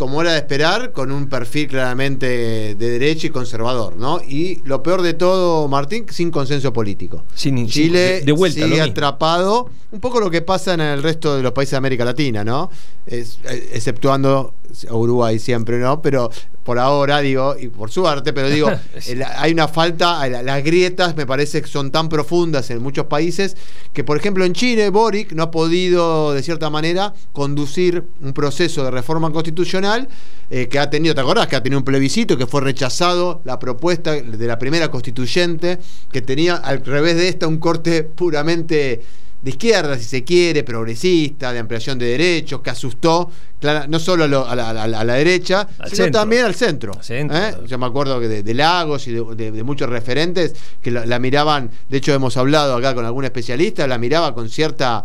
como era de esperar, con un perfil claramente de derecha y conservador, ¿no? Y lo peor de todo, Martín, sin consenso político. Sin- Chile de- vuelta, sigue atrapado, un poco lo que pasa en el resto de los países de América Latina, ¿no? Es- eh, exceptuando a Uruguay siempre, ¿no? Pero por ahora, digo, y por suerte, pero digo, <laughs> el- hay una falta, la- las grietas me parece que son tan profundas en muchos países que, por ejemplo, en Chile, Boric no ha podido, de cierta manera, conducir un proceso de reforma constitucional eh, que ha tenido, ¿te acordás? Que ha tenido un plebiscito, que fue rechazado la propuesta de la primera constituyente, que tenía al revés de esta un corte puramente de izquierda, si se quiere, progresista, de ampliación de derechos, que asustó clara- no solo a, lo- a la, a la- a la derecha, Al sino centro. también al centro. Centro. ¿eh? Yo me acuerdo que de, de Lagos y de, de- de muchos referentes que la, la miraban, de hecho hemos hablado acá con algún especialista, la miraba con cierta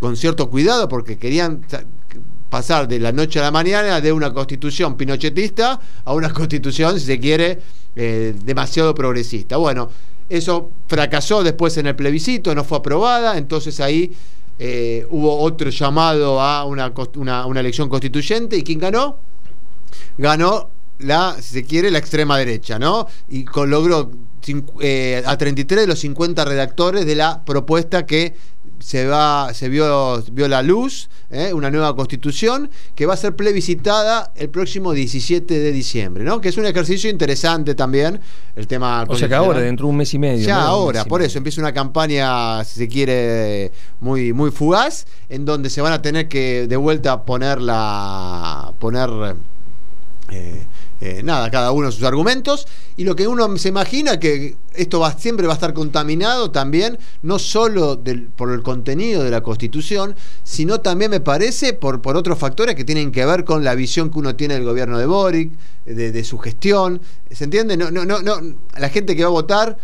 con cierto cuidado porque querían sa- pasar de la noche a la mañana de una constitución pinochetista a una constitución, si se quiere, eh, demasiado progresista. Bueno, eso fracasó después en el plebiscito, no fue aprobada, entonces ahí eh, hubo otro llamado a una, una, elección constituyente y ¿quién ganó? Ganó la, si se quiere, la extrema derecha, ¿no? Y logró eh, a 33 de los 50 redactores de la propuesta que se va se vio, vio la luz, ¿eh? una nueva constitución que va a ser plebiscitada el próximo 17 de diciembre, ¿no? Que es un ejercicio interesante también, el tema O sea que ahora, dentro de un mes y medio. ya ¿no? Ahora, por eso empieza una campaña, si se quiere, muy, muy fugaz, en donde se van a tener que de vuelta poner la. poner. eh, eh, nada, cada uno sus argumentos. Y lo que uno se imagina que esto va, siempre va a estar contaminado también, no solo por el contenido de la Constitución, sino también me parece por, por otros factores que tienen que ver con la visión que uno tiene del gobierno de Boric, de, de su gestión. ¿Se entiende? No, no, no, no. La gente que va a votar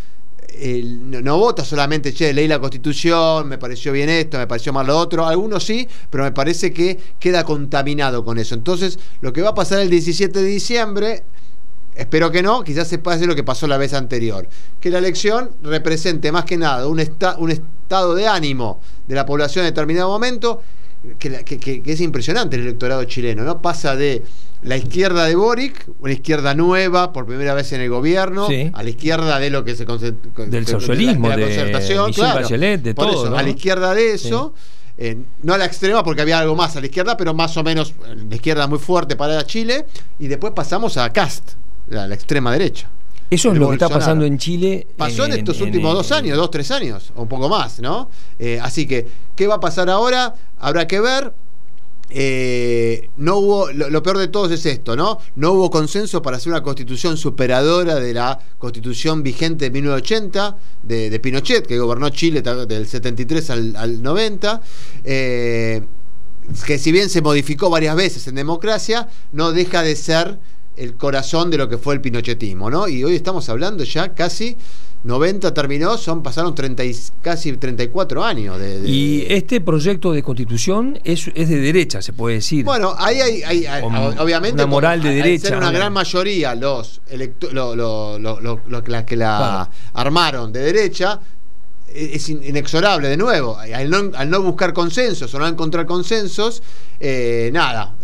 no, vota solamente, che, leí la constitución, me pareció bien esto, me pareció mal lo otro. Algunos sí, pero me parece que queda contaminado con eso. Entonces, lo que va a pasar el 17 de diciembre, espero que no, quizás se pase lo que pasó la vez anterior. Que la elección represente más que nada un estado de ánimo de la población en determinado momento que, que, es impresionante el electorado chileno, ¿no? Pasa de la izquierda de Boric, una izquierda nueva por primera vez en el gobierno, a la izquierda de lo que se del socialismo, de la, concertación, de todo, a la izquierda de eso. Eh, no a la extrema porque había algo más a la izquierda, pero más o menos la izquierda muy fuerte para Chile, y después pasamos a Cast, la, la extrema derecha. Eso es lo que está pasando en Chile. Pasó en, estos últimos dos años, dos, tres años, o un poco más, ¿no? Eh, así que, ¿qué va a pasar ahora? Habrá que ver. Eh, no hubo, lo, peor de todo es esto, ¿no? No hubo consenso para hacer una constitución superadora de la constitución vigente de 1980 de, Pinochet, que gobernó Chile del 73 al, 90. Eh, que si bien se modificó varias veces en democracia, no deja de ser el corazón de lo que fue el pinochetismo, ¿no? Y hoy estamos hablando ya casi 90 terminó, son pasaron 30 casi 34 años. De, y este proyecto de constitución es, es, de derecha, se puede decir. Bueno, ahí hay, obviamente una moral de derecha. Ser una gran mayoría los las que la armaron de derecha, es inexorable de nuevo. Al no, al no, buscar consensos o no encontrar consensos, eh, nada.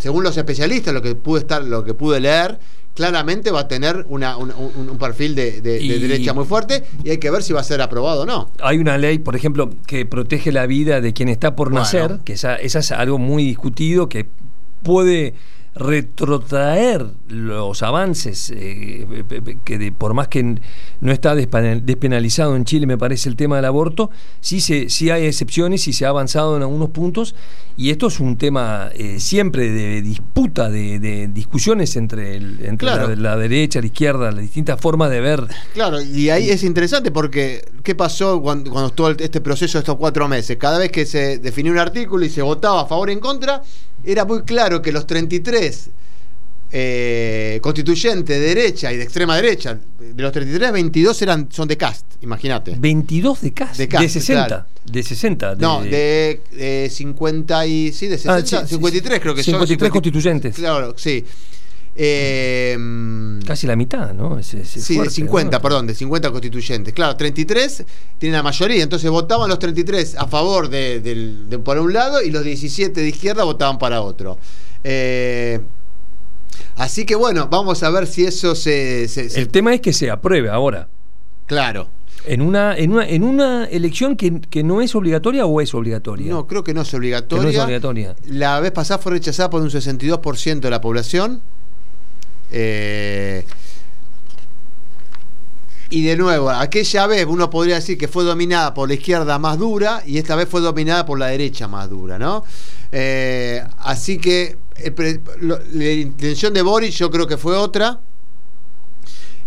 Según los especialistas, lo que pude estar, lo que pude leer, claramente va a tener una, un, perfil de, derecha muy fuerte y hay que ver si va a ser aprobado o no. Hay una ley, por ejemplo, que protege la vida de quien está por nacer, que esa, esa es algo muy discutido, que puede retrotraer los avances, eh, que por más que no está despenalizado en Chile, me parece el tema del aborto, sí, se, sí hay excepciones y se ha avanzado en algunos puntos, y esto es un tema eh, siempre de disputa, de, discusiones entre, entre la, derecha, la izquierda, las distintas formas de ver. Claro, y ahí es interesante porque, ¿qué pasó cuando, cuando todo este proceso de estos cuatro meses? Cada vez que se definió un artículo y se votaba a favor o en contra, era muy claro que los 33 eh, constituyentes de derecha y de extrema derecha, de los 33, 22 eran, son de cast, imagínate. 22 de cast, de, 60. De 60. No, de, 50 y. Sí, de 60. 53 creo que 53 son. 53 constituyentes. Claro, sí. Eh, Casi la mitad, ¿no? sí, de 50, perdón, de 50 constituyentes. Claro, 33 tienen la mayoría, entonces votaban los 33 a favor de, por un lado y los 17 de izquierda votaban para otro. Eh, así que bueno, vamos a ver si eso se, El tema es que se apruebe ahora. Claro. En una, en una, en una elección que, no es obligatoria o es obligatoria. No, creo que no es obligatoria. no es obligatoria. La vez pasada fue rechazada por un 62% de la población. Eh, y de nuevo, aquella vez uno podría decir que fue dominada por la izquierda más dura y esta vez fue dominada por la derecha más dura, ¿no? Eh, así que la intención de Boris yo creo que fue otra,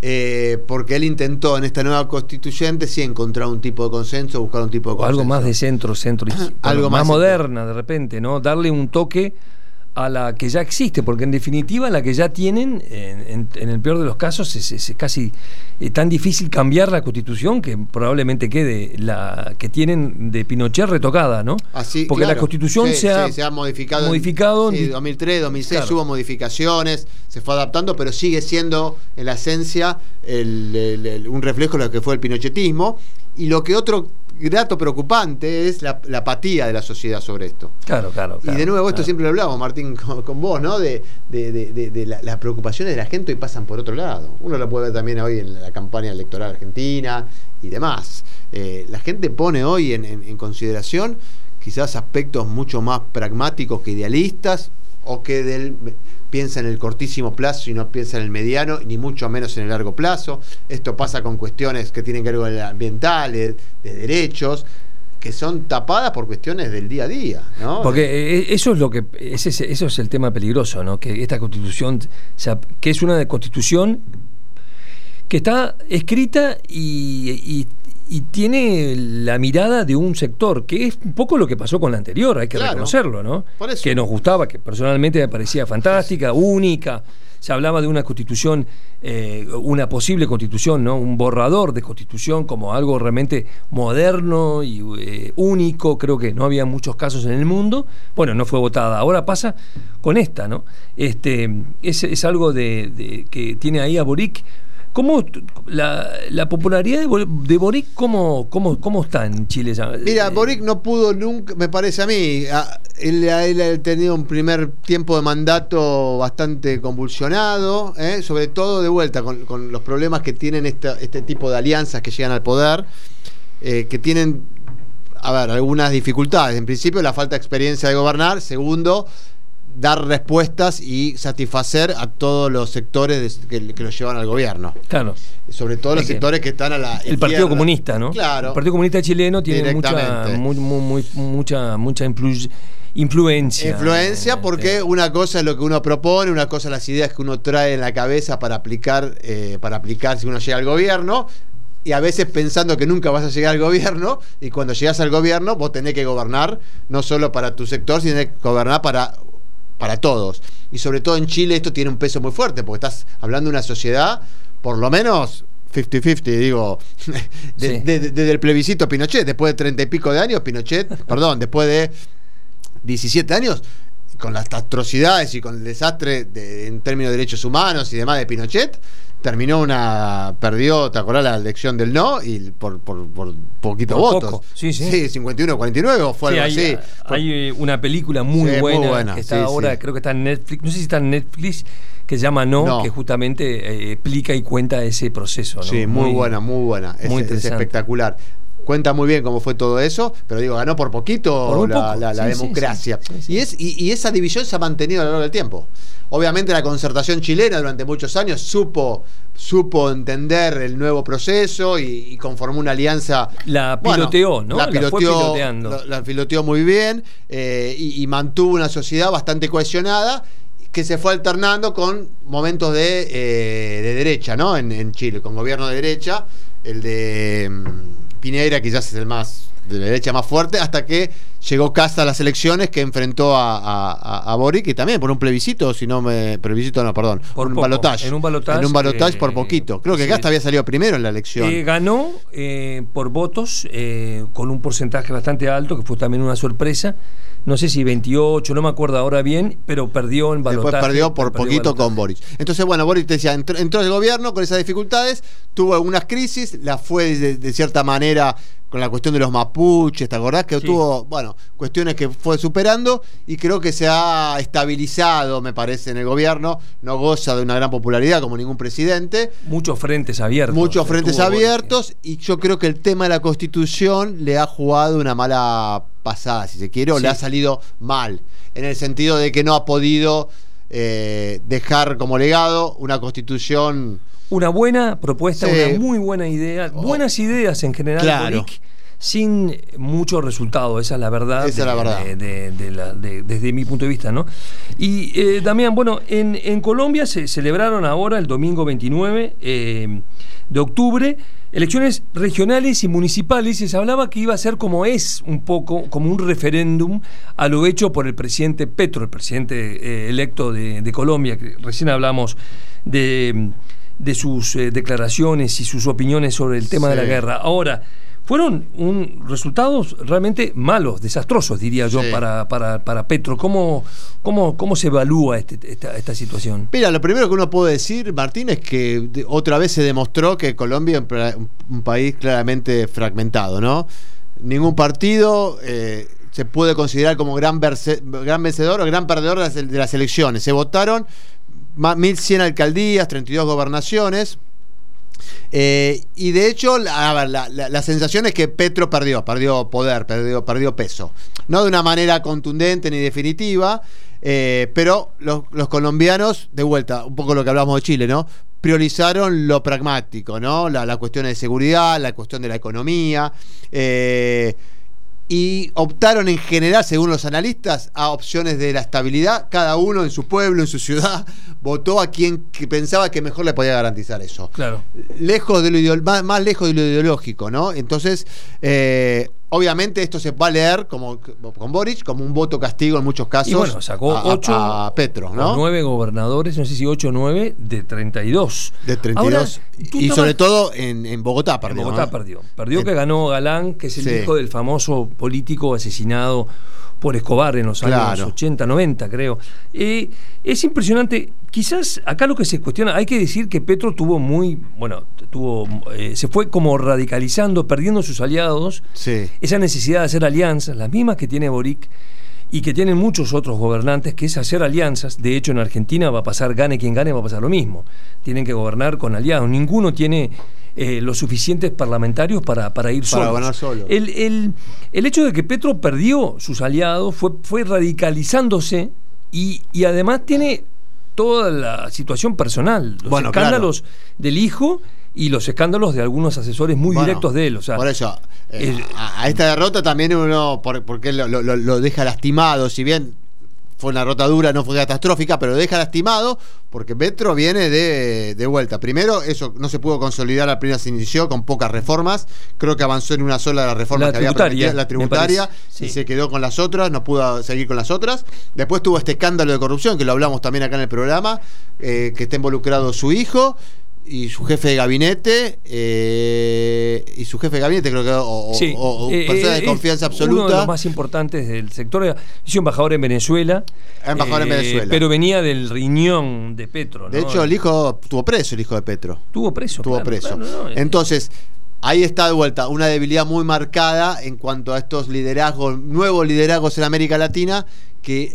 eh, porque él intentó en esta nueva constituyente sí encontrar un tipo de consenso, buscar un tipo de consenso. algo más de centro, centro, <clears throat> algo más, moderna de repente, ¿no? Darle un toque a la que ya existe, porque en definitiva la que ya tienen, en, el peor de los casos, es, casi eh, tan difícil cambiar la constitución que probablemente quede la que tienen de Pinochet retocada, ¿no? Así, porque la constitución se, ha, modificado. modificado en 2003, 2006 hubo modificaciones, se fue adaptando, pero sigue siendo en la esencia un reflejo de lo que fue el pinochetismo. Y lo que otro dato preocupante es la, apatía de la sociedad sobre esto. Claro, claro. y de nuevo, esto siempre lo hablamos, Martín, <laughs> con, vos, ¿no? De, las preocupaciones de la gente hoy pasan por otro lado. Uno lo puede ver también hoy en la campaña electoral argentina y demás. Eh, la gente pone hoy en consideración quizás aspectos mucho más pragmáticos que idealistas o que del piensa en el cortísimo plazo y no piensa en el mediano, ni mucho menos en el largo plazo. Esto pasa con cuestiones que tienen que ver con ambientales, de derechos, que son tapadas por cuestiones del día a día. ¿no? Porque eh, eh, eso es lo que eso es el tema peligroso, ¿no? que esta constitución, que es una constitución que está escrita y, y tiene la mirada de un sector, que es un poco lo que pasó con la anterior, hay que reconocerlo, ¿no? Que nos gustaba, que personalmente me parecía fantástica, única. Se hablaba de una constitución, eh, una posible constitución, ¿no? Un borrador de constitución como algo realmente moderno y eh, único. Creo que no había muchos casos en el mundo. Bueno, no fue votada. Ahora pasa con esta, ¿no? Este, es, es algo de, que tiene ahí a Boric ¿Cómo la, la popularidad de, Boric, cómo, cómo, cómo está en Chile? Mira, Boric no pudo nunca, me parece a mí, él, ha tenido un primer tiempo de mandato bastante convulsionado, ¿eh? sobre todo de vuelta con, los problemas que tienen este tipo de alianzas que llegan al poder, eh, que tienen, a ver, algunas dificultades. En principio, la falta de experiencia de gobernar. Segundo, dar respuestas y satisfacer a todos los sectores que, lo llevan al gobierno. Claro. Sobre todo los sectores que están a la. El Partido Comunista, ¿no? Claro. El Partido Comunista chileno tiene mucha, mucha, mucha influencia. Influencia porque una cosa es lo que uno propone, una cosa las ideas que uno trae en la cabeza para aplicar, eh, para aplicar si uno llega al gobierno, y a veces pensando que nunca vas a llegar al gobierno, y cuando llegas al gobierno vos tenés que gobernar no solo para tu sector, sino que gobernar para para todos. Y sobre todo en Chile esto tiene un peso muy fuerte, porque estás hablando de una sociedad, por lo menos 50-50, digo, <laughs> desde el plebiscito Pinochet, después de treinta y pico de años, Pinochet, <laughs> perdón, después de 17 años, con las atrocidades y con el desastre en términos de derechos humanos y demás de Pinochet, terminó una. perdió, ¿te acordás la elección del no? Y por, por, por poquito votos. Sí, sí. Sí, 51-49 o fue algo hay, así. Hay eh, una película muy, buena, que está ahora, creo que está en Netflix, no sé si está en Netflix, que se llama No, que justamente eh, explica y cuenta ese proceso. Sí, muy, buena, muy buena. Muy es, es espectacular cuenta muy bien cómo fue todo eso, pero digo, ganó por poquito la, democracia. y, es, y, esa división se ha mantenido a lo largo del tiempo. Obviamente la concertación chilena durante muchos años supo, supo entender el nuevo proceso y, conformó una alianza. La piloteó, ¿no? La piloteó, la, piloteó muy bien eh, y, mantuvo una sociedad bastante cohesionada que se fue alternando con momentos de, eh, derecha, ¿no? En, en, Chile, con gobierno de derecha, el de Piñera quizás es el más de la derecha más fuerte, hasta que llegó Casa a las elecciones que enfrentó a, Boric y también por un plebiscito, si no me. Plebiscito no, perdón. Por un balotaje. En un balotaje. En un balotaje por poquito. Creo que Casta había salido primero en la elección. Eh, ganó eh, por votos eh, con un porcentaje bastante alto, que fue también una sorpresa no sé si 28, no me acuerdo ahora bien, pero perdió en balotaje. Después perdió por poquito con Boris. Entonces, bueno, Boris te decía, entró, entró, el gobierno con esas dificultades, tuvo algunas crisis, la fue de, cierta manera con la cuestión de los mapuches, ¿te acordás? Que tuvo, bueno, cuestiones que fue superando y creo que se ha estabilizado, me parece, en el gobierno. No goza de una gran popularidad como ningún presidente. Muchos frentes abiertos. Muchos frentes abiertos y yo creo que el tema de la constitución le ha jugado una mala pasada, si se quiere, o le ha salido mal, en el sentido de que no ha podido eh, dejar como legado una constitución. Una buena propuesta, una muy buena idea, oh. buenas ideas en general. Claro. Sin mucho resultado, esa es la verdad. Esa es la verdad. desde mi punto de vista, ¿no? Y eh, Damián, bueno, en, en, Colombia se celebraron ahora, el domingo 29 eh, de octubre, elecciones regionales y municipales y se hablaba que iba a ser como es un poco, como un referéndum a lo hecho por el presidente Petro, el presidente eh, electo de, Colombia, que recién hablamos de, sus eh, declaraciones y sus opiniones sobre el tema de la guerra. Ahora, fueron un, resultados realmente malos, desastrosos, diría yo, para, para, para, Petro. ¿Cómo, cómo, cómo se evalúa este, esta, situación? Mira, lo primero que uno puede decir, Martín, es que otra vez se demostró que Colombia es un, país claramente fragmentado, ¿no? Ningún partido eh, se puede considerar como gran, gran vencedor o gran perdedor de las, elecciones. Se votaron 1.100 alcaldías, 32 gobernaciones eh, y de hecho, la, sensación es que Petro perdió, perdió poder, perdió, perdió peso. No de una manera contundente ni definitiva, eh, pero los, colombianos, de vuelta, un poco lo que hablamos de Chile, ¿no? Priorizaron lo pragmático, ¿no? La, cuestión de seguridad, la cuestión de la economía. Eh, y optaron en general, según los analistas, a opciones de la estabilidad. Cada uno en su pueblo, en su ciudad, <laughs> votó a quien pensaba que mejor le podía garantizar eso. Claro. Lejos de lo más, más, lejos de lo ideológico, ¿no? Entonces, eh, Obviamente esto se va a leer como con Boric como un voto castigo en muchos casos. Y bueno, sacó a, 8 a, Petro, ¿no? 9 gobernadores, no sé si 8 o 9 de 32. De 32 y sobre todo en, Bogotá perdió. En Bogotá perdió. Perdió que ganó Galán, que es el hijo del famoso político asesinado por Escobar en los años 80, 90, creo. Eh, es impresionante quizás acá lo que se cuestiona, hay que decir que Petro tuvo muy, bueno, tuvo, eh, se fue como radicalizando, perdiendo sus aliados, Sí. esa necesidad de hacer alianzas, las mismas que tiene Boric y que tienen muchos otros gobernantes, que es hacer alianzas. De hecho, en Argentina va a pasar, gane quien gane, va a pasar lo mismo. Tienen que gobernar con aliados. Ninguno tiene eh, los suficientes parlamentarios para, para ir Para solos. solo. El, el- el hecho de que Petro perdió sus aliados fue, fue radicalizándose y, y además tiene toda la situación personal, los Bueno, escándalos del hijo y los escándalos de algunos asesores muy Bueno, directos de él. O sea, por eso, eh, el- a, a esta derrota también uno, por- porque lo, lo- lo- lo deja lastimado, si bien fue una derrota dura, no fue catastrófica, pero deja lastimado porque Petro viene de, de vuelta. Primero, eso no se pudo consolidar, apenas se inició con pocas reformas, creo que avanzó en una sola de las reformas La que había prometido, la tributaria, sí. y se quedó con las otras, no pudo seguir con las otras. Después tuvo este escándalo de corrupción, que lo hablamos también acá en el programa, eh, que está involucrado su hijo y su jefe de gabinete, eh, y su jefe de gabinete creo que, o, Sí, o- o eh, persona eh, de confianza Uno de absoluta. los más importantes del sector. Hizo embajador en Venezuela. eh, Embajador en Venezuela. Pero venía del riñón de Petro. de ¿no? hecho, el hijo tuvo preso, el hijo de Petro. Estuvo preso. Claro, preso. claro, no, Entonces, ahí está de vuelta una debilidad muy marcada en cuanto a estos liderazgos, nuevos liderazgos en América Latina, que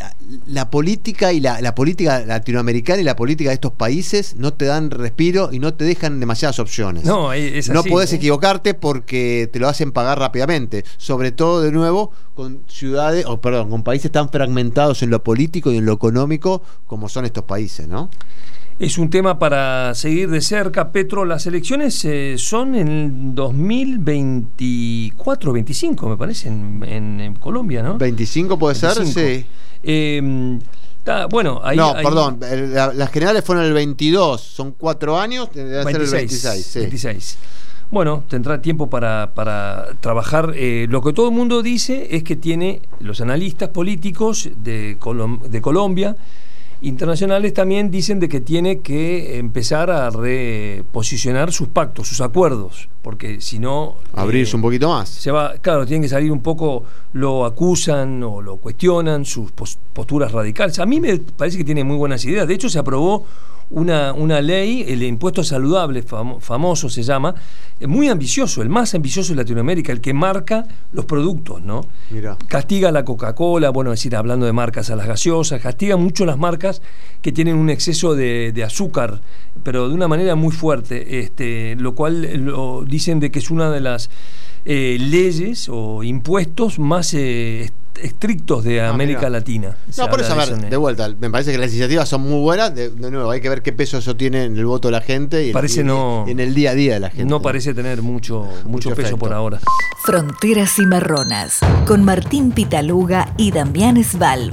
la política y la, la política latinoamericana y la política de estos países no te dan respiro y no te dejan demasiadas opciones. No, es- no podés ¿eh? equivocarte porque te lo hacen pagar rápidamente. Sobre todo, de nuevo, con ciudades, o perdón, con países tan fragmentados en lo político y en lo económico como son estos países, ¿no? Es un tema para seguir de cerca. Petro, las elecciones eh, son en el 2024, 25, me parece, en, en- en Colombia, ¿no? 25 puede ser, 25. sí. Eh, está- bueno, ahí. no, ahí- perdón, la- las generales fueron el 22, son cuatro años, debe ser el 26. sí. 26. Bueno, tendrá tiempo para, para trabajar. Eh, lo que todo el mundo dice es que tiene los analistas políticos de, Colom- de Colombia, internacionales también dicen de que tiene que empezar a reposicionar sus pactos, sus acuerdos, porque si no... Abrirse eh, un poquito más. se va, claro, tienen que salir un poco, lo acusan o lo cuestionan, sus pos- posturas radicales. A mí me parece que tiene muy buenas ideas. De hecho, se aprobó una, una ley, el impuesto saludable, famo- famoso se llama, eh, muy ambicioso, el más ambicioso de Latinoamérica, el que marca los productos, ¿no? Mira. Castiga a la Coca-Cola, bueno, es decir, hablando de marcas, a las gaseosas, castiga mucho las marcas que tienen un exceso de, de azúcar, pero de una manera muy fuerte, este, lo cual eh, lo, dicen de que es una de las eh, leyes o impuestos más eh, estrictos de Ah, América mira. Latina. No, por eso, a de ver, en- de vuelta, me parece que las iniciativas son muy buenas. De, de nuevo, hay que ver qué peso eso tiene en el voto de la gente y, en- Parece y- no- y en el día a día de la gente. no parece tener mucho, mucho, Mucho peso efecto. por ahora. Fronteras Cimarronas con Martín Pitaluga y Damián Svalb.